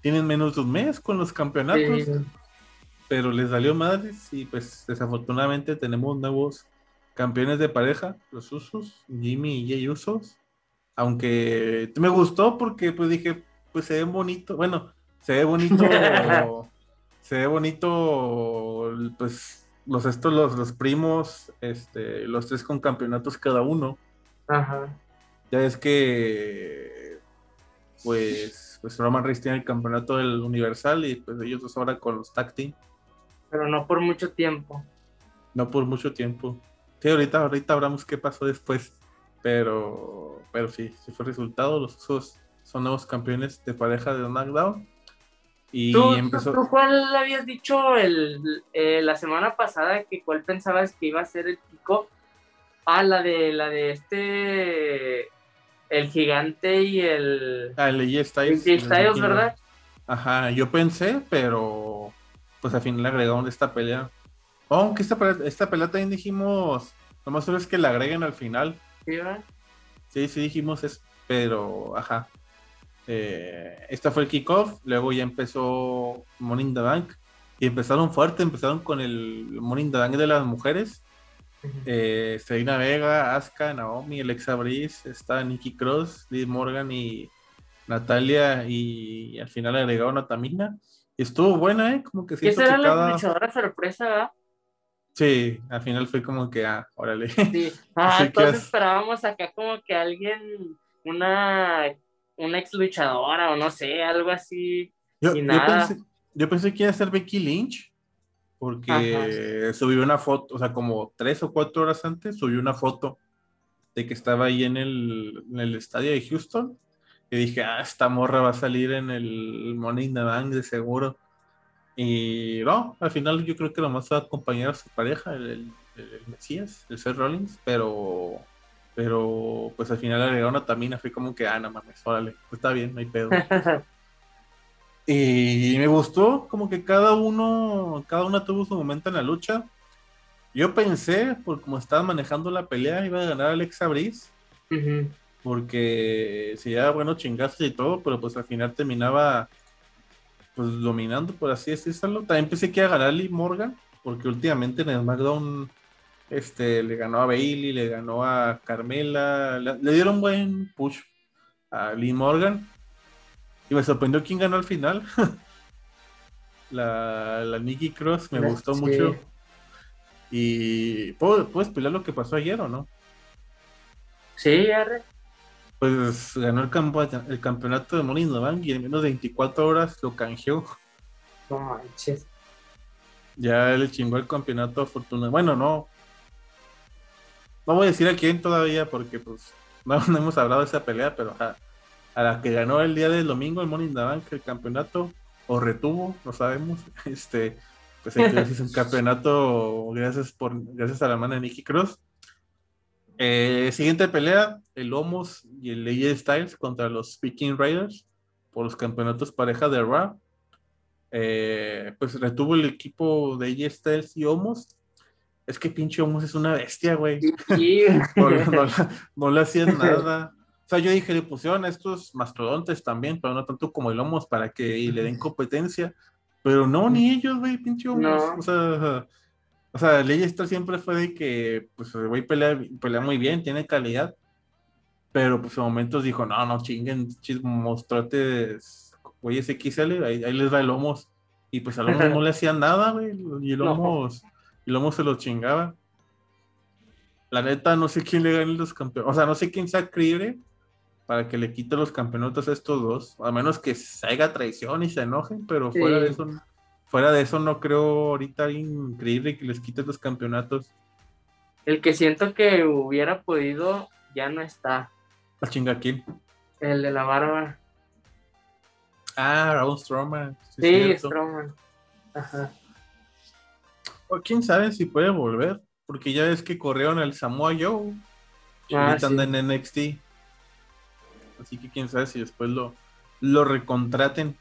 tienen menos de un mes con los campeonatos, sí. pero les salió madres y pues desafortunadamente tenemos nuevos campeones de pareja, los Usos, Jimmy y Jay Usos. Aunque me gustó porque pues dije, pues se ve bonito. Bueno, se ve bonito. <laughs> se ve bonito, pues, los estos, los, los primos, este, los tres con campeonatos cada uno. Ajá. Ya es que, pues, pues Roman Reigns tiene el campeonato del Universal y pues ellos dos ahora con los tag team. Pero no por mucho tiempo. No por mucho tiempo. Sí, ahorita, ahorita hablamos qué pasó después. Pero, pero sí, sí fue resultado. Los usos son nuevos campeones de pareja de SmackDown. Y ¿Tú, empezó. ¿tú cuál habías dicho el, eh, la semana pasada que cuál pensabas que iba a ser el pico? Ah, la de la de este el gigante y el Ah, el AJ Styles. el Styles, ¿verdad? Ajá, yo pensé, pero pues al final le agregaron esta pelea. Oh, aunque esta pelea, esta pelea también dijimos, nomás solo es que la agreguen al final. Sí, ¿verdad? Sí, sí dijimos eso, pero ajá. Eh, esta fue el kickoff, luego ya empezó Morning the Bank y empezaron fuerte, empezaron con el Morning the Bank de las mujeres. Eh, Selena Vega, Asuka, Naomi, Alexa Bliss, está Nikki Cross, Liz Morgan y Natalia y, al final agregaron a Tamina. Estuvo buena, ¿eh? Como que ¿Qué siento será que la luchadora sorpresa, verdad? Sí, al final fue como que, ah, órale. Sí. <laughs> Ah, Sí, que todos es- esperábamos acá como que alguien, una, una ex luchadora o no sé, algo así. Yo, Y yo nada. pensé, yo pensé que iba a ser Becky Lynch, porque subió una foto, o sea, como tres o cuatro horas antes, subió una foto de que estaba ahí en el, en el estadio de Houston. Y dije, ah, esta morra va a salir en el Money in the Bank de seguro. Y no, al final yo creo que nomás va a acompañar a su pareja, el, el, el Mesías, el Seth Rollins, pero, pero pues al final agregaron a Tamina, fue como que, ah, no mames, órale, pues está bien, no hay pedo. <laughs> Y me gustó como que cada uno, cada una tuvo su momento en la lucha. Yo pensé, por como estaba manejando la pelea, iba a ganar Alexa Bliss, Ujú. porque se llevaba buenos chingazos y todo, pero pues al final terminaba pues dominando, por así decirlo. También pensé que iba a ganar Liv Morgan, porque últimamente en el SmackDown este, le ganó a Bailey, le ganó a Carmela, le, le dieron buen push a Liv Morgan. Y me sorprendió quién ganó al final. <laughs> la, la Nikki Cross me gustó Sí. mucho. Y ¿puedo, ¿puedes pelear lo que pasó ayer o no? Sí, arre. Pues ganó el, campo, el campeonato de Money in y en menos de 24 horas lo canjeó. No manches. Ya le chingó el campeonato afortunadamente. Bueno, no. No voy a decir a quién todavía porque pues no, no hemos hablado de esa pelea, pero ajá, a la que ganó el día del domingo el Money in the Bank el campeonato o retuvo, no sabemos. <laughs> Este, pues hizo un campeonato gracias por gracias a la mano de Nikki Cross. Eh, siguiente pelea, el Homos y el AJ Styles contra los Speaking Raiders por los campeonatos pareja de Raw. Eh, pues retuvo el equipo de AJ Styles y Homos. Es que pinche Homos es una bestia, güey. <laughs> No le hacían <laughs> nada. O sea, yo dije, le pusieron a estos mastodontes también, pero no tanto como el Homos para que le den competencia. Pero no, ni ellos, güey, pinche Homos. No. O sea, o sea, Styles siempre fue de que, pues, el güey pelea, pelea muy bien, tiene calidad. Pero, pues, en momentos dijo, no, no chinguen, chis, monstruotes, güeyes XL, ahí, ahí les va el Homos. Y pues al Homos no le hacían nada, güey, y el <laughs> No. Homos, y el Homos se lo chingaba. La neta, no sé quién le gane los campeones. O sea, no sé quién sea creíble para que le quite los campeonatos a estos dos. A menos que se haga traición y se enojen, pero Sí. fuera de eso, fuera de eso no creo ahorita increíble que les quite los campeonatos. El que siento que hubiera podido ya no está. A chinga quién. El de la barba. Ah, Braun Strowman. sí, Sí. Strowman. Ajá. O quién sabe si puede volver. Porque ya ves que corrieron al Samoa Joe. Y Ah, sí. en NXT. Así que quién sabe si después lo, lo recontraten.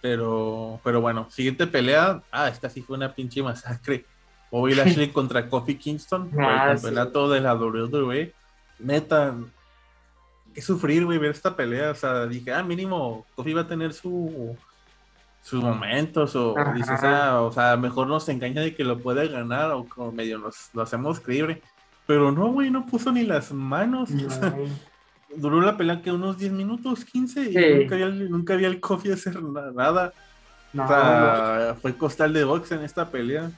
Pero, pero bueno, siguiente pelea. Ah, esta sí fue una pinche masacre. Bobby Lashley <laughs> contra Kofi Kingston Ah, el sí. campeonato de la WWE. Neta, qué sufrir, güey, ver esta pelea. O sea, dije, ah, mínimo, Kofi va a tener su sus momentos. O Ajá. dices, ah, o sea, mejor nos engaña de que lo puede ganar. O como medio nos lo hacemos creíble. Pero no, güey, no puso ni las manos. o sea, <laughs> duró la pelea que unos 10 minutos, 15, y nunca, había, nunca había el coffee hacer nada. o sea, fue costal de box en esta pelea.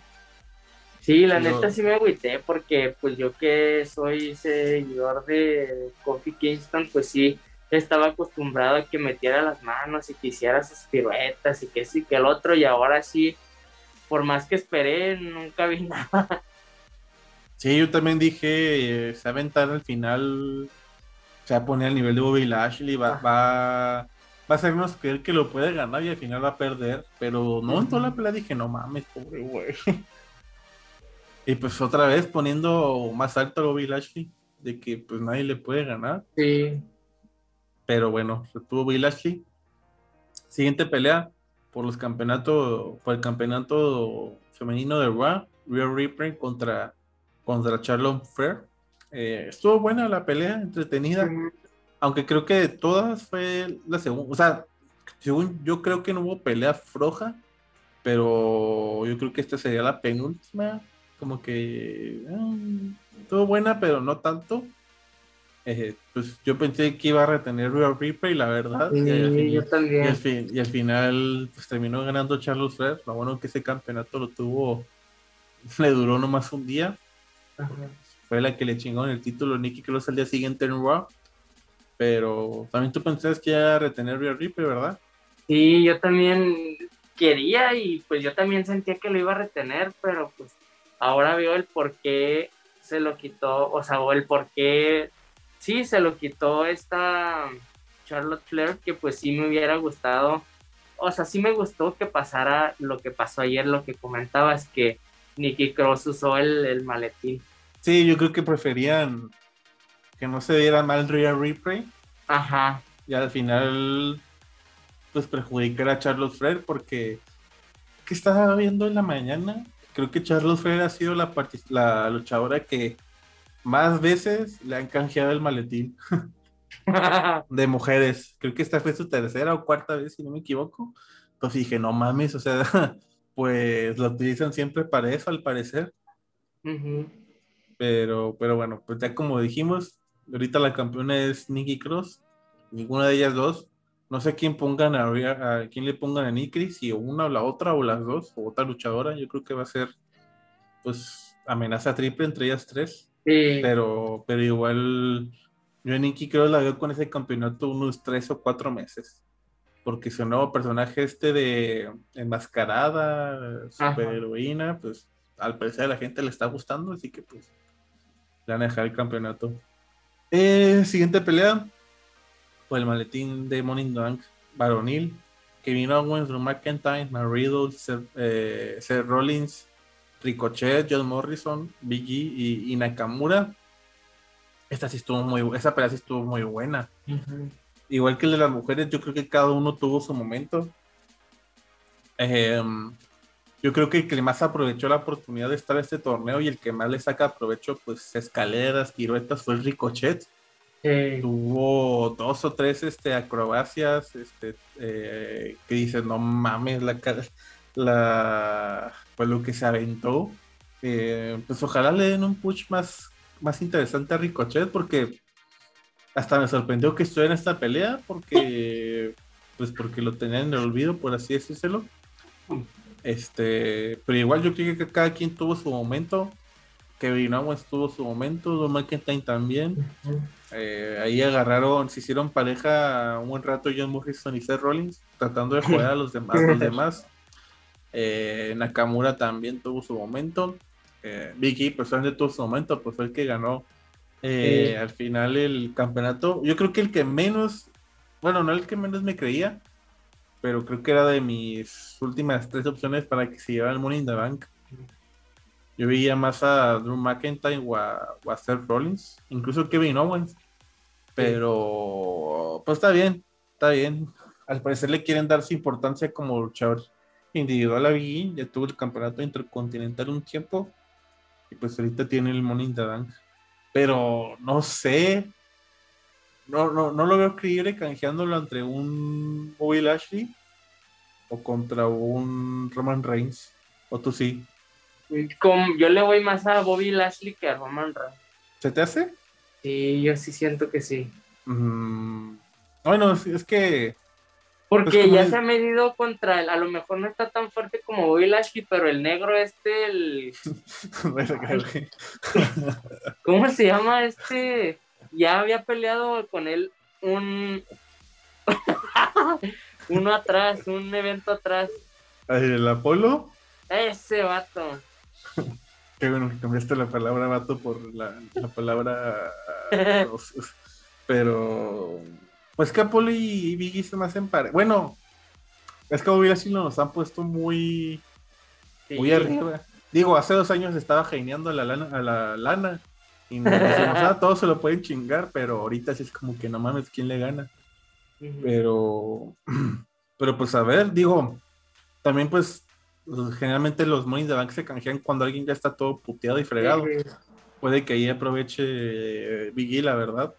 Sí, la neta sí me agüité porque pues yo que soy seguidor de Kofi Kingston, pues sí, estaba acostumbrado a que metiera las manos y que hiciera sus piruetas y que sí, que el otro y ahora sí, por más que esperé, nunca vi <laughs> nada. Sí, yo también dije, se va a aventar al final, se va a poner al nivel de Bobby Lashley, va, va, va a hacernos creer que lo puede ganar y al final va a perder, pero no en toda la pelea dije, no mames, pobre güey. <laughs> Y pues otra vez poniendo más alto a Bobby Lashley, de que pues nadie le puede ganar. Sí. Pero bueno, retuvo Bobby Lashley. Siguiente pelea por los campeonatos, por el campeonato femenino de Raw, Real Reaper contra, contra Charlotte Flair. Eh, estuvo buena la pelea, entretenida. Aunque creo que de todas fue la segunda. O sea, según yo creo que no hubo pelea floja. Pero yo creo que esta sería la penúltima como que ah, estuvo buena, pero no tanto. Eh, pues yo pensé que iba a retener Real Reaper y la verdad. y yo también. Y al, final pues terminó ganando Charles Flair. Lo bueno que ese campeonato lo tuvo, le duró nomás un día. Fue la que le chingó en el título Nicky Cross al día siguiente en Raw. Pero también tú pensabas que iba a retener Real Reaper, ¿verdad? Sí, yo también quería y pues yo también sentía que lo iba a retener, pero pues ahora veo el por qué se lo quitó, o sea, o el por qué, sí, se lo quitó esta Charlotte Flair, que pues sí me hubiera gustado, o sea, sí me gustó que pasara lo que pasó ayer, lo que comentabas, que Nikki Cross usó el, maletín. Sí, yo creo que preferían que no se diera mal Real Replay. Ajá. Y al final, pues perjudicar a Charlotte Flair porque, ¿qué estaba viendo en la mañana? creo que Charles Flair ha sido la, la luchadora que más veces le han canjeado el maletín <laughs> de mujeres. Creo que esta fue su tercera o cuarta vez, si no me equivoco. Entonces dije, no mames, o sea, <laughs> pues lo utilizan siempre para eso, al parecer. Pero, pero bueno, pues ya como dijimos, ahorita la campeona es Nikki Cross. Ninguna de ellas dos no sé quién pongan a, quién le pongan a Nikri, si una o la otra o las dos, o otra luchadora, yo creo que va a ser pues amenaza triple entre ellas tres. Pero, pero igual yo a Nikki creo la veo con ese campeonato unos tres o cuatro meses. Porque su nuevo personaje este de enmascarada, super heroína, pues al parecer a la gente le está gustando, así que pues le van a dejar el campeonato. Eh, siguiente pelea, por el maletín de Money Bank varonil, Kevin Owens, Drew McIntyre, Matt Riddle, eh, Seth, Rollins, Ricochet, John Morrison, Biggie y, Nakamura. Esta sí estuvo muy, esa pelea sí estuvo muy buena. Igual que el de las mujeres, yo creo que cada uno tuvo su momento. Em, yo creo que el que más aprovechó la oportunidad de estar en este torneo y el que más le saca provecho, pues escaleras, piruetas, fue el Ricochet. Tuvo dos o tres este, acrobacias este, eh, que dices, no mames, la, la, pues lo que se aventó. Eh, pues ojalá le den un push más, más interesante a Ricochet porque hasta me sorprendió que estuviera en esta pelea porque pues porque lo tenían en el olvido, por así decírselo. Este, pero igual yo creo que cada quien tuvo su momento. Kevin Owens tuvo su momento, Don McIntyre también. Eh, ahí agarraron, se hicieron pareja un buen rato John Morrison y Seth Rollins, tratando de jugar a los demás. los <laughs> demás. Eh, Nakamura también tuvo su momento. Eh, Vicky personalmente tuvo su momento, pues fue el que ganó eh, al final el campeonato. Yo creo que el que menos, bueno, no el que menos me creía, pero creo que era de mis últimas tres opciones para que se llevara el Money in the Bank. Yo veía más a Drew McIntyre o a, Seth Rollins, incluso Kevin Owens. Pero, pues está bien, está bien. Al parecer le quieren dar su importancia como luchador individual a Biggie. Ya tuvo el campeonato intercontinental un tiempo. Y pues ahorita tiene el Money in the Bank. Pero no sé. No, no, no lo veo creíble canjeándolo entre un Bobby Lashley o contra un Roman Reigns. O tú sí yo le voy más a Bobby Lashley que a Roman Reigns. ¿Se te hace? Sí, yo sí siento que sí. Mm, bueno, es, que... Porque ya se ha medido contra el, a lo mejor no está tan fuerte como Bobby Lashley, pero el negro este, el... <laughs> ¿Cómo se llama este? Ya había peleado con él un... <laughs> Uno atrás, un evento atrás. ¿El Apolo? Ese vato. <laughs> Qué bueno que cambiaste la palabra vato por la, palabra. <laughs> pero. Pues que Apolo y Biggie se me hacen pare. Bueno, es que Bobby así nos han puesto muy. Muy arriba. Digo, hace dos años estaba geniando a la lana, a la lana y nos ah, todos se lo pueden chingar, pero ahorita sí es como que no mames, ¿quién le gana? Pero, <clears throat> pero pues a ver, digo, también pues generalmente los money de bank se canjean cuando alguien ya está todo puteado y fregado. Puede que ahí aproveche eh, Biggie, la verdad.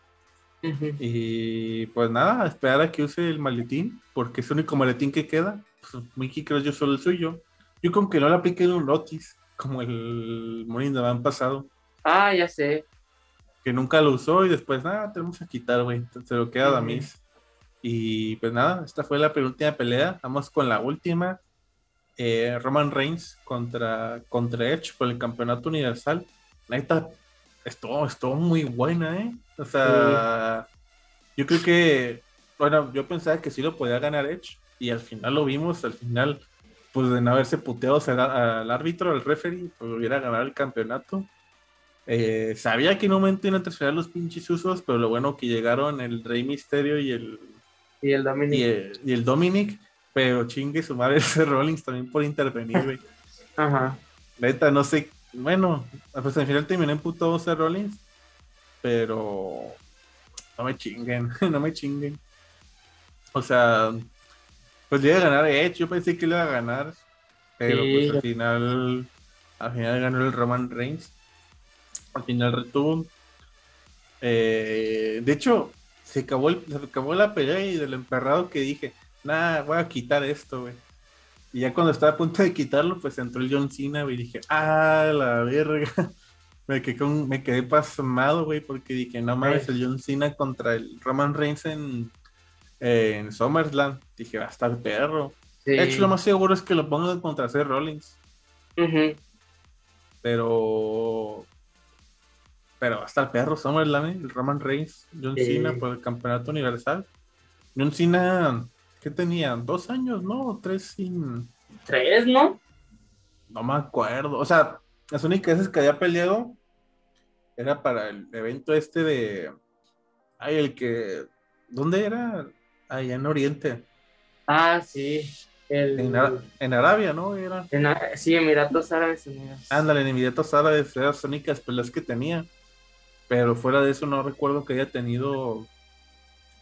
Y pues nada, esperar a que use el maletín, porque es el único maletín que queda. Pues Mickey creo yo solo el suyo. Yo con que no le apliquen un lotis, como el Money de Bank pasado. Ah, ya sé. Que nunca lo usó y después, nada, tenemos que quitar, güey. Se lo queda a Damis. Y pues nada, esta fue la penúltima pelea. Vamos con la última. Eh, Roman Reigns contra, contra Edge por el campeonato universal. Neta, estuvo, estuvo muy buena, ¿eh? O sea, yo creo que, bueno, yo pensaba que sí lo podía ganar Edge y al final lo vimos, al final, pues de no haberse puteado al, árbitro, al referee, pues hubiera ganado el campeonato. Eh, sabía que en un momento iban a transferir los pinches usos, pero lo bueno que llegaron el Rey Misterio y el y el Dominic. Y el, Dominic, pero chingue su madre <laughs> ese Rollins también por intervenir, güey. <laughs> Ajá. Neta, no sé. Bueno, pues al final terminé en puto ese Rollins, pero no me chinguen, <laughs> no me chinguen. O sea, pues le iba a ganar Edge, yo pensé que le iba a ganar, pero pues al final, al final ganó el Roman Reigns. Al final retuvo. Eh, de hecho, se acabó, se acabó la pelea y del emperrado que dije, nada, voy a quitar esto, güey. Y ya cuando estaba a punto de quitarlo, pues entró el John Cena, y dije, ah, la verga. <laughs> me quedé, me quedé pasmado, güey, porque dije, no mames, el John Cena contra el Roman Reigns en, en SummerSlam. Dije, va a estar perro. De hecho, lo más seguro es que lo pongan contra Seth Rollins. Pero pero hasta el perro SummerSlam, el Roman Reigns, John Cena por el campeonato universal. John Cena, ¿qué tenía? ¿Dos años, no? ¿Tres sin...? ¿Tres, no? No me acuerdo. O sea, las únicas veces que había peleado era para el evento este de... Ay, el que... ¿Dónde era? Allá en Oriente. Ah, sí. En, Arabia, ¿no? Era. sí, Emiratos Árabes Unidos. Ándale, en Emiratos Árabes eran las únicas peleas que tenía. Pero fuera de eso no recuerdo que haya tenido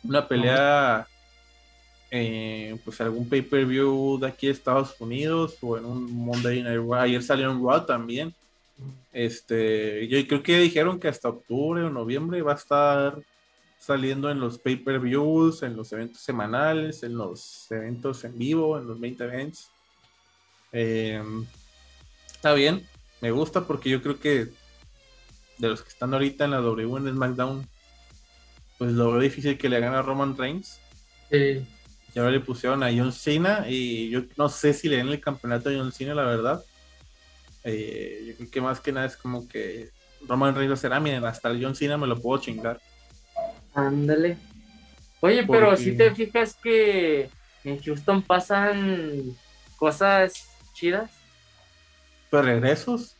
una pelea en pues algún pay-per-view de aquí de Estados Unidos o en un Monday Night Raw. Ayer salió en Raw también. Este, yo creo que dijeron que hasta octubre o noviembre va a estar saliendo en los pay-per-views, en los eventos semanales, en los eventos en vivo, en los 20 events. Em, está bien, me gusta porque yo creo que de los que están ahorita en la W en SmackDown, pues lo veo difícil que le gane a Roman Reigns. Sí. Y ahora le pusieron a John Cena y yo no sé si le den el campeonato a John Cena, la verdad. Eh, yo creo que más que nada es como que Roman Reigns será, miren, hasta el John Cena me lo puedo chingar. Ándale. Oye, pero si te fijas que en Houston pasan cosas chidas. Pues regresos.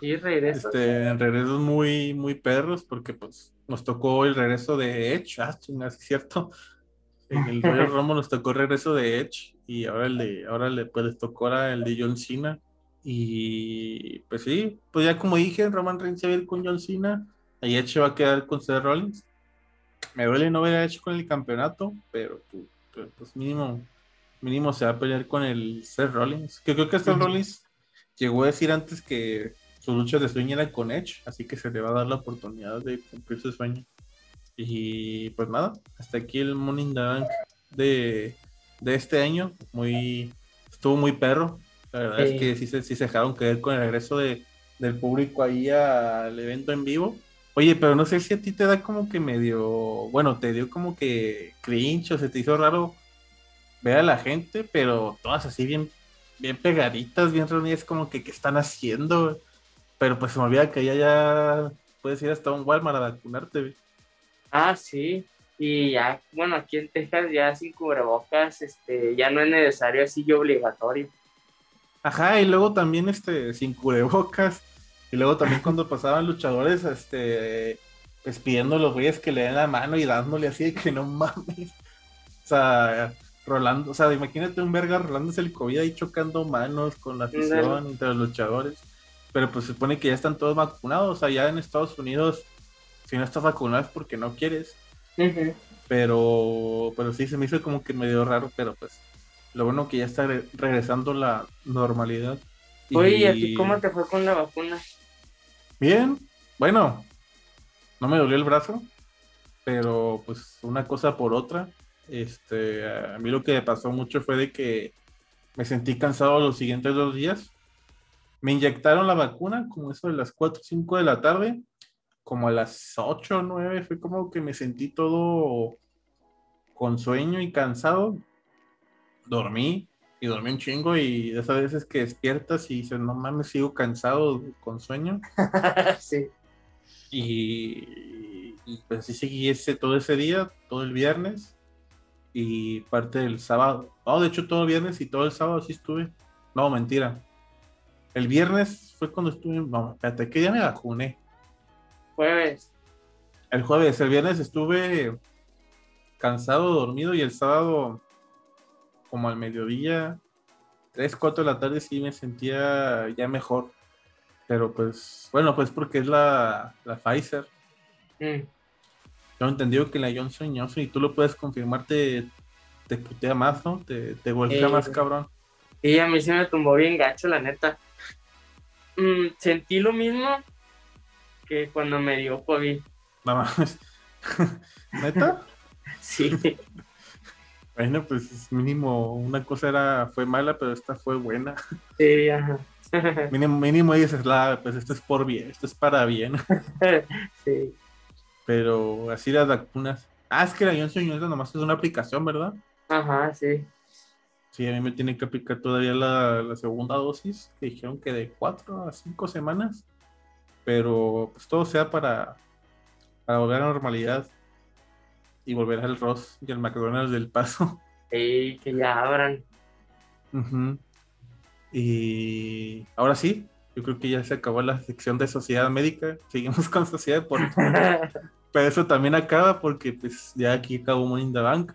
Y regresos. Este, regresos muy, muy perros, porque pues nos tocó el regreso de Edge, ah, es cierto. En el Royal <laughs> Rumble nos tocó el regreso de Edge y ahora el de, ahora le, pues, les tocó ahora el de John Cena. Y pues sí, pues ya como dije, Roman Reigns va a ir con John Cena, y Edge va a quedar con Seth Rollins. Me duele no haber hecho con el campeonato, pero pues, pues mínimo, mínimo se va a pelear con el Seth Rollins. Que creo que Seth <laughs> Rollins llegó a decir antes que su lucha de sueño era con Edge, así que se le va a dar la oportunidad de cumplir su sueño. Y pues nada, hasta aquí el Morning Bank de, de este año. Muy, estuvo muy perro. La verdad es que sí se, sí se dejaron caer con el regreso de, del público ahí al evento en vivo. Oye, pero no sé si a ti te da como que medio, bueno, te dio como que cringe o se te hizo raro ver a la gente, pero todas así bien, bien pegaditas, bien reunidas, como que qué están haciendo. Pero pues se me olvida que ya ya puedes ir hasta un Walmart a vacunarte. Ah, sí. Y ya, bueno, aquí en Texas ya sin cubrebocas, este, ya no es necesario así y obligatorio. Ajá, y luego también este, sin cubrebocas y luego también cuando <laughs> pasaban luchadores, este, pues pidiendo a los güeyes que le den la mano y dándole así de que no mames. O sea, rolando, o sea, imagínate un verga rolándose el COVID ahí chocando manos con la afición entre los luchadores. Pero pues se supone que ya están todos vacunados. Ya en Estados Unidos, si no estás vacunado es porque no quieres. Pero, pero sí, se me hizo como que medio raro, pero pues lo bueno que ya está regresando la normalidad. Oye, ¿y a ti cómo te fue con la vacuna? Bien, bueno, no me dolió el brazo, pero pues una cosa por otra. Este, a mí lo que me pasó mucho fue de que me sentí cansado los siguientes dos días. Me inyectaron la vacuna como eso de las 4 o 5 de la tarde, como a las 8 o 9, fue como que me sentí todo con sueño y cansado. Dormí, y dormí un chingo y esas veces que despiertas y dices, no mames, sigo cansado con sueño. <laughs> sí. Y, pues así seguí ese, todo ese día, todo el viernes y parte del sábado. No, de hecho todo el viernes y todo el sábado sí estuve. No, mentira. El viernes fue cuando estuve, vamos, espérate, ¿qué día me vacuné? Jueves. El jueves, el viernes estuve cansado, dormido y el sábado como al mediodía, 3, 4 de la tarde sí me sentía ya mejor. Pero pues, bueno, pues porque es la, la Pfizer. Mm. Yo he entendido que la Johnson Johnson, y tú lo puedes confirmar, te, te putea más, ¿no? Te, te golpea más cabrón. Y a mí se me tumbó bien gacho, la neta. Mm, sentí lo mismo que cuando me dio COVID. No <laughs> ¿Neta? sí. <laughs> Bueno, pues mínimo una cosa era fue mala, pero esta fue buena. Sí, ajá. <laughs> mínimo, mínimo dices, la, pues esto es por bien, esto es para bien. sí. Pero así las vacunas. Ah, es que la Johnson Johnson nomás es una aplicación, ¿verdad? Ajá, sí. Sí, a mí me tienen que aplicar todavía la, la segunda dosis, que dijeron que de cuatro a cinco semanas. Pero pues todo sea para, para volver a la normalidad y volver al Ross y al McDonald's del Paso. Sí, que ya abran. Y ahora sí, yo creo que ya se acabó la sección de sociedad médica. Seguimos con sociedad deportiva. <laughs> Pero eso también acaba porque pues ya aquí acabó Money in the Bank.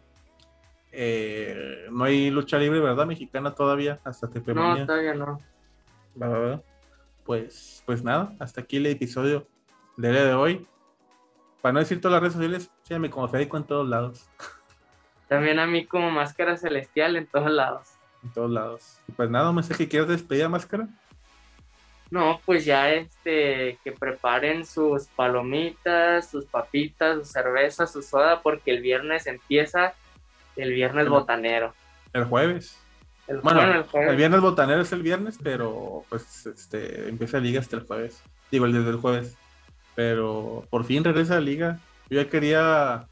Eh, no hay lucha libre, ¿verdad? Mexicana todavía, hasta te No, todavía no. Pues, pues nada, hasta aquí el episodio del día de hoy para no decir todas las redes sociales, síganme como Federico en todos lados. <laughs> También a mí como Máscara Celestial en todos lados. En todos lados. pues nada, un mensaje que quieras despedir a Máscara. No, pues ya este, que preparen sus palomitas, sus papitas, su cerveza, su soda, porque el viernes empieza el viernes botanero. El jueves. El, bueno, el, jueves. el, viernes botanero es el viernes, pero pues este empieza la liga hasta el jueves. Digo, desde el jueves. Pero por fin regresa a la liga. Yo ya quería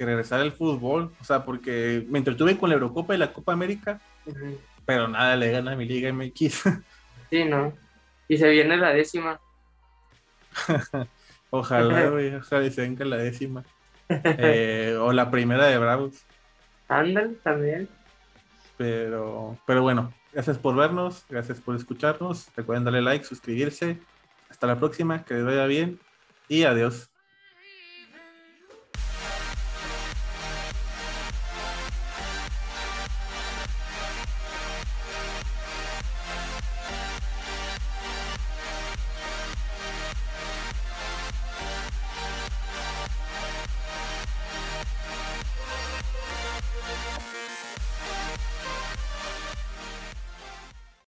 que regresara el fútbol, o sea, porque me entretuve con la Eurocopa y la Copa América, pero nada le gana a mi liga MX. Sí, ¿no? Y se viene la décima. <laughs> ojalá, güey, ojalá se venga la décima. <laughs> Eh, o la primera de Bravos. Ándale, también. Pero, pero bueno, gracias por vernos, gracias por escucharnos. Recuerden darle like, suscribirse hasta la próxima, que les vaya bien y adiós.